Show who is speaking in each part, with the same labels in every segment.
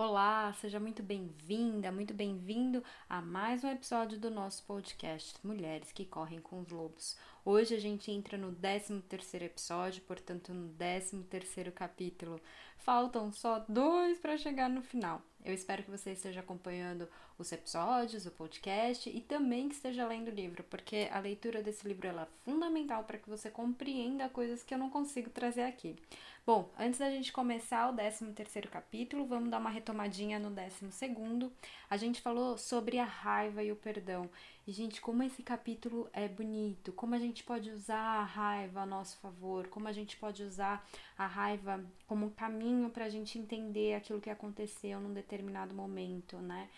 Speaker 1: Olá, seja muito bem-vinda, muito bem-vindo a mais um episódio do nosso podcast Mulheres que Correm com os Lobos. Hoje a gente entra no 13 terceiro episódio, portanto no 13 terceiro capítulo. Faltam só dois para chegar no final. Eu espero que você esteja acompanhando os episódios, o podcast e também que esteja lendo o livro, porque a leitura desse livro é fundamental para que você compreenda coisas que eu não consigo trazer aqui. Bom, antes da gente começar o 13 terceiro capítulo, vamos dar uma retomadinha no 12 segundo. A gente falou sobre a raiva e o perdão. E, gente, como esse capítulo é bonito, como a gente pode usar a raiva a nosso favor, como a gente pode usar a raiva como um caminho para a gente entender aquilo que aconteceu num determinado momento, né?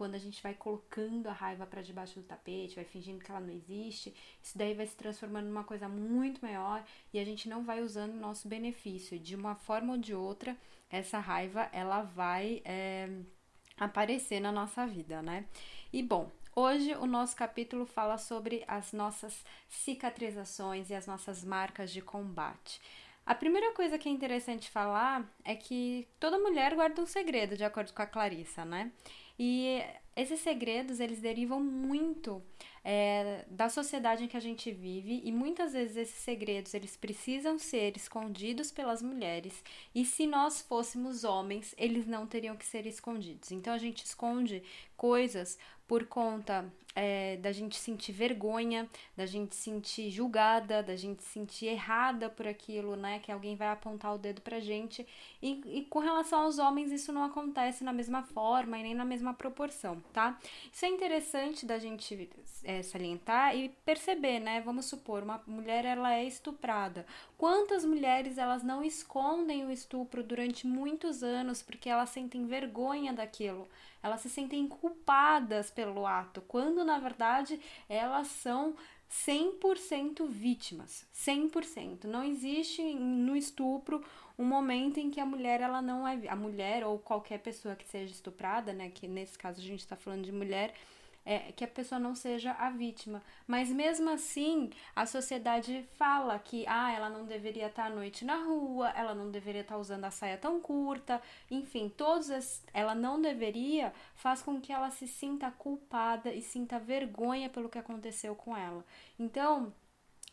Speaker 1: Quando a gente vai colocando a raiva para debaixo do tapete, vai fingindo que ela não existe, isso daí vai se transformando numa coisa muito maior e a gente não vai usando o nosso benefício. De uma forma ou de outra, essa raiva ela vai é, aparecer na nossa vida, né? E bom, Hoje o nosso capítulo fala sobre as nossas cicatrizações e as nossas marcas de combate. A primeira coisa que é interessante falar é que toda mulher guarda um segredo, de acordo com a Clarissa, né? E esses segredos, eles derivam muito é, da sociedade em que a gente vive e muitas vezes esses segredos, eles precisam ser escondidos pelas mulheres e se nós fôssemos homens, eles não teriam que ser escondidos. Então a gente esconde coisas por conta é, da gente sentir vergonha, da gente sentir julgada, da gente sentir errada por aquilo, né? Que alguém vai apontar o dedo pra gente. E, e com relação aos homens, isso não acontece na mesma forma e nem na mesma proporção, tá? Isso é interessante da gente é, salientar e perceber, né? Vamos supor, uma mulher ela é estuprada. Quantas mulheres elas não escondem o estupro durante muitos anos porque elas sentem vergonha daquilo? elas se sentem culpadas pelo ato, quando na verdade elas são 100% vítimas, 100%. Não existe no estupro um momento em que a mulher ela não é a mulher ou qualquer pessoa que seja estuprada, né, que nesse caso a gente está falando de mulher, é, que a pessoa não seja a vítima. Mas mesmo assim, a sociedade fala que ah, ela não deveria estar à noite na rua, ela não deveria estar usando a saia tão curta, enfim, todas as, ela não deveria faz com que ela se sinta culpada e sinta vergonha pelo que aconteceu com ela. Então,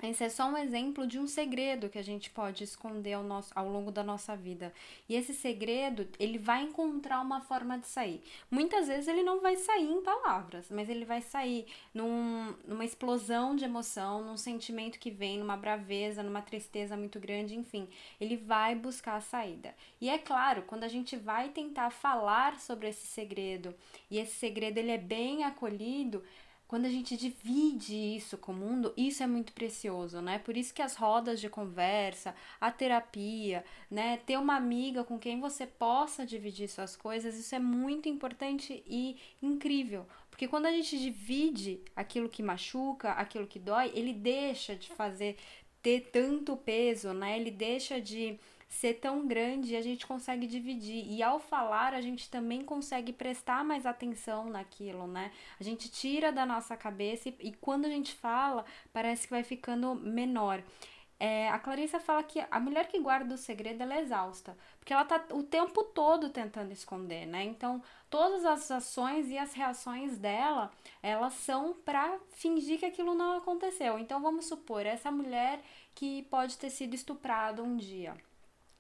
Speaker 1: esse é só um exemplo de um segredo que a gente pode esconder ao, nosso, ao longo da nossa vida. E esse segredo, ele vai encontrar uma forma de sair. Muitas vezes ele não vai sair em palavras, mas ele vai sair num, numa explosão de emoção, num sentimento que vem, numa braveza, numa tristeza muito grande, enfim. Ele vai buscar a saída. E é claro, quando a gente vai tentar falar sobre esse segredo, e esse segredo ele é bem acolhido, quando a gente divide isso com o mundo, isso é muito precioso, né? Por isso que as rodas de conversa, a terapia, né? Ter uma amiga com quem você possa dividir suas coisas, isso é muito importante e incrível. Porque quando a gente divide aquilo que machuca, aquilo que dói, ele deixa de fazer ter tanto peso, né? Ele deixa de ser tão grande, a gente consegue dividir. E ao falar, a gente também consegue prestar mais atenção naquilo, né? A gente tira da nossa cabeça e, e quando a gente fala, parece que vai ficando menor. É, a Clarissa fala que a mulher que guarda o segredo ela é exausta, porque ela tá o tempo todo tentando esconder, né? Então, todas as ações e as reações dela, elas são para fingir que aquilo não aconteceu. Então, vamos supor, essa mulher que pode ter sido estuprada um dia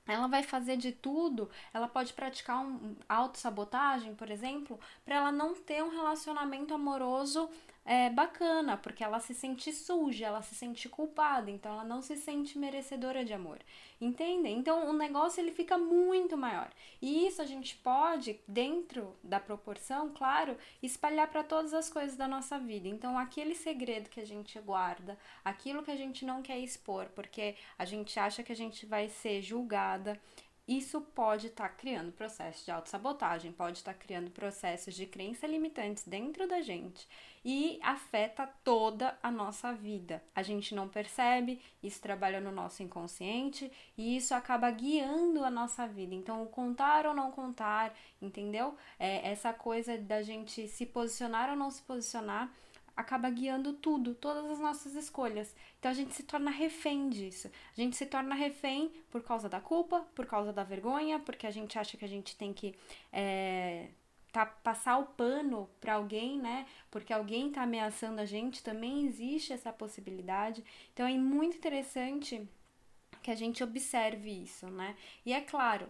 Speaker 1: ela vai fazer de tudo, ela pode praticar um autossabotagem, por exemplo, para ela não ter um relacionamento amoroso é, bacana, porque ela se sente suja, ela se sente culpada, então ela não se sente merecedora de amor. Entende? Então o negócio ele fica muito maior. E isso a gente pode, dentro da proporção, claro, espalhar para todas as coisas da nossa vida. Então aquele segredo que a gente guarda, aquilo que a gente não quer expor, porque a gente acha que a gente vai ser julgada, isso pode estar tá criando processos de autossabotagem, pode estar tá criando processos de crença limitantes dentro da gente e afeta toda a nossa vida. A gente não percebe, isso trabalha no nosso inconsciente e isso acaba guiando a nossa vida. Então, contar ou não contar, entendeu? É essa coisa da gente se posicionar ou não se posicionar acaba guiando tudo, todas as nossas escolhas. Então a gente se torna refém disso. A gente se torna refém por causa da culpa, por causa da vergonha, porque a gente acha que a gente tem que é, tá, passar o pano para alguém, né? Porque alguém tá ameaçando a gente, também existe essa possibilidade. Então é muito interessante que a gente observe isso, né? E é claro,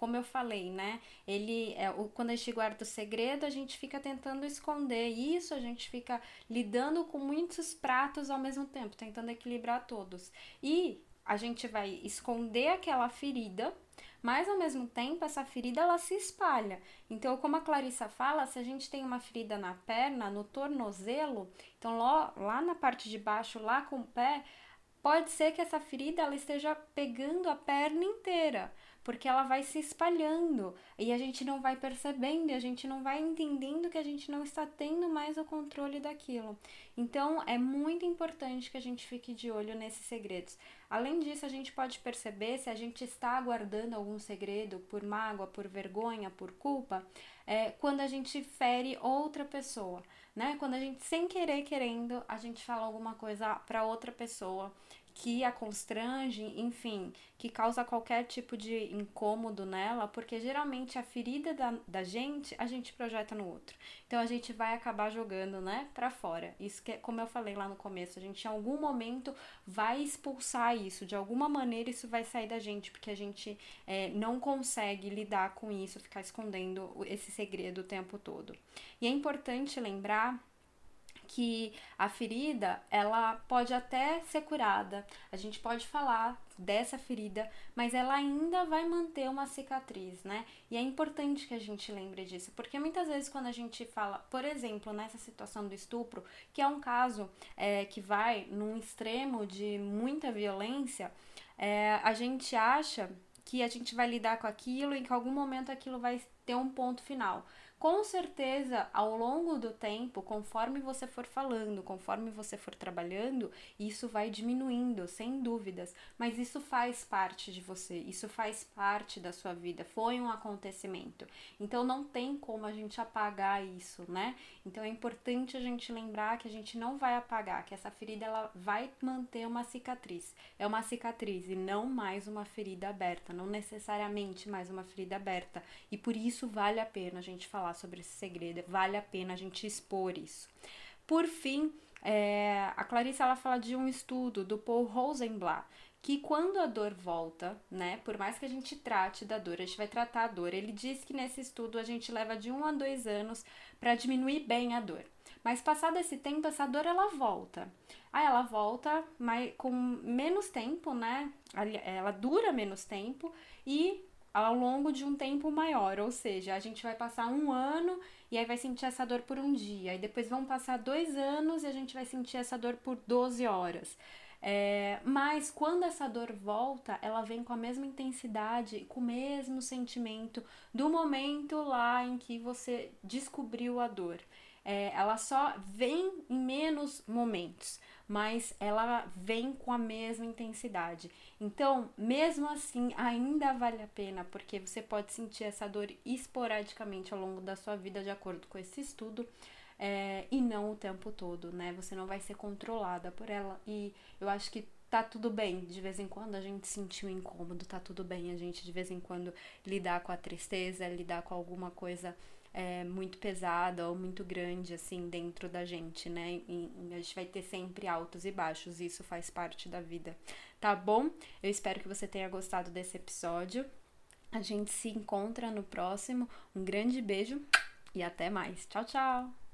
Speaker 1: como eu falei, né? Ele é, o, quando a gente guarda o segredo, a gente fica tentando esconder isso, a gente fica lidando com muitos pratos ao mesmo tempo, tentando equilibrar todos. E a gente vai esconder aquela ferida, mas ao mesmo tempo essa ferida ela se espalha. Então, como a Clarissa fala, se a gente tem uma ferida na perna, no tornozelo, então lá, lá na parte de baixo, lá com o pé, pode ser que essa ferida ela esteja pegando a perna inteira porque ela vai se espalhando e a gente não vai percebendo, e a gente não vai entendendo que a gente não está tendo mais o controle daquilo. Então é muito importante que a gente fique de olho nesses segredos. Além disso, a gente pode perceber se a gente está aguardando algum segredo por mágoa, por vergonha, por culpa, é, quando a gente fere outra pessoa, né? Quando a gente sem querer querendo, a gente fala alguma coisa para outra pessoa que a constrange, enfim, que causa qualquer tipo de incômodo nela, porque geralmente a ferida da, da gente a gente projeta no outro. Então a gente vai acabar jogando, né, para fora. Isso que, como eu falei lá no começo, a gente em algum momento vai expulsar isso, de alguma maneira isso vai sair da gente, porque a gente é, não consegue lidar com isso, ficar escondendo esse segredo o tempo todo. E é importante lembrar que a ferida ela pode até ser curada, a gente pode falar dessa ferida, mas ela ainda vai manter uma cicatriz, né? E é importante que a gente lembre disso, porque muitas vezes quando a gente fala, por exemplo, nessa situação do estupro, que é um caso é, que vai num extremo de muita violência, é, a gente acha que a gente vai lidar com aquilo e que em algum momento aquilo vai ter um ponto final. Com certeza, ao longo do tempo, conforme você for falando, conforme você for trabalhando, isso vai diminuindo, sem dúvidas. Mas isso faz parte de você, isso faz parte da sua vida, foi um acontecimento. Então não tem como a gente apagar isso, né? Então é importante a gente lembrar que a gente não vai apagar, que essa ferida ela vai manter uma cicatriz. É uma cicatriz e não mais uma ferida aberta, não necessariamente mais uma ferida aberta. E por isso vale a pena a gente falar falar sobre esse segredo, vale a pena a gente expor isso. Por fim, é, a Clarice ela fala de um estudo do Paul Rosenblatt, que quando a dor volta, né, por mais que a gente trate da dor, a gente vai tratar a dor. Ele diz que nesse estudo a gente leva de um a dois anos para diminuir bem a dor. Mas passado esse tempo, essa dor ela volta. Aí ela volta mas com menos tempo, né? Ela dura menos tempo e ao longo de um tempo maior, ou seja, a gente vai passar um ano e aí vai sentir essa dor por um dia, e depois vão passar dois anos e a gente vai sentir essa dor por 12 horas. É, mas quando essa dor volta, ela vem com a mesma intensidade, com o mesmo sentimento do momento lá em que você descobriu a dor. É, ela só vem em menos momentos mas ela vem com a mesma intensidade. Então, mesmo assim, ainda vale a pena, porque você pode sentir essa dor esporadicamente ao longo da sua vida, de acordo com esse estudo. É, e não o tempo todo, né? Você não vai ser controlada por ela. E eu acho que tá tudo bem de vez em quando a gente sentir um incômodo, tá tudo bem a gente de vez em quando lidar com a tristeza, lidar com alguma coisa é, muito pesada ou muito grande, assim, dentro da gente, né? E, a gente vai ter sempre altos e baixos, e isso faz parte da vida, tá bom? Eu espero que você tenha gostado desse episódio. A gente se encontra no próximo. Um grande beijo e até mais. Tchau, tchau!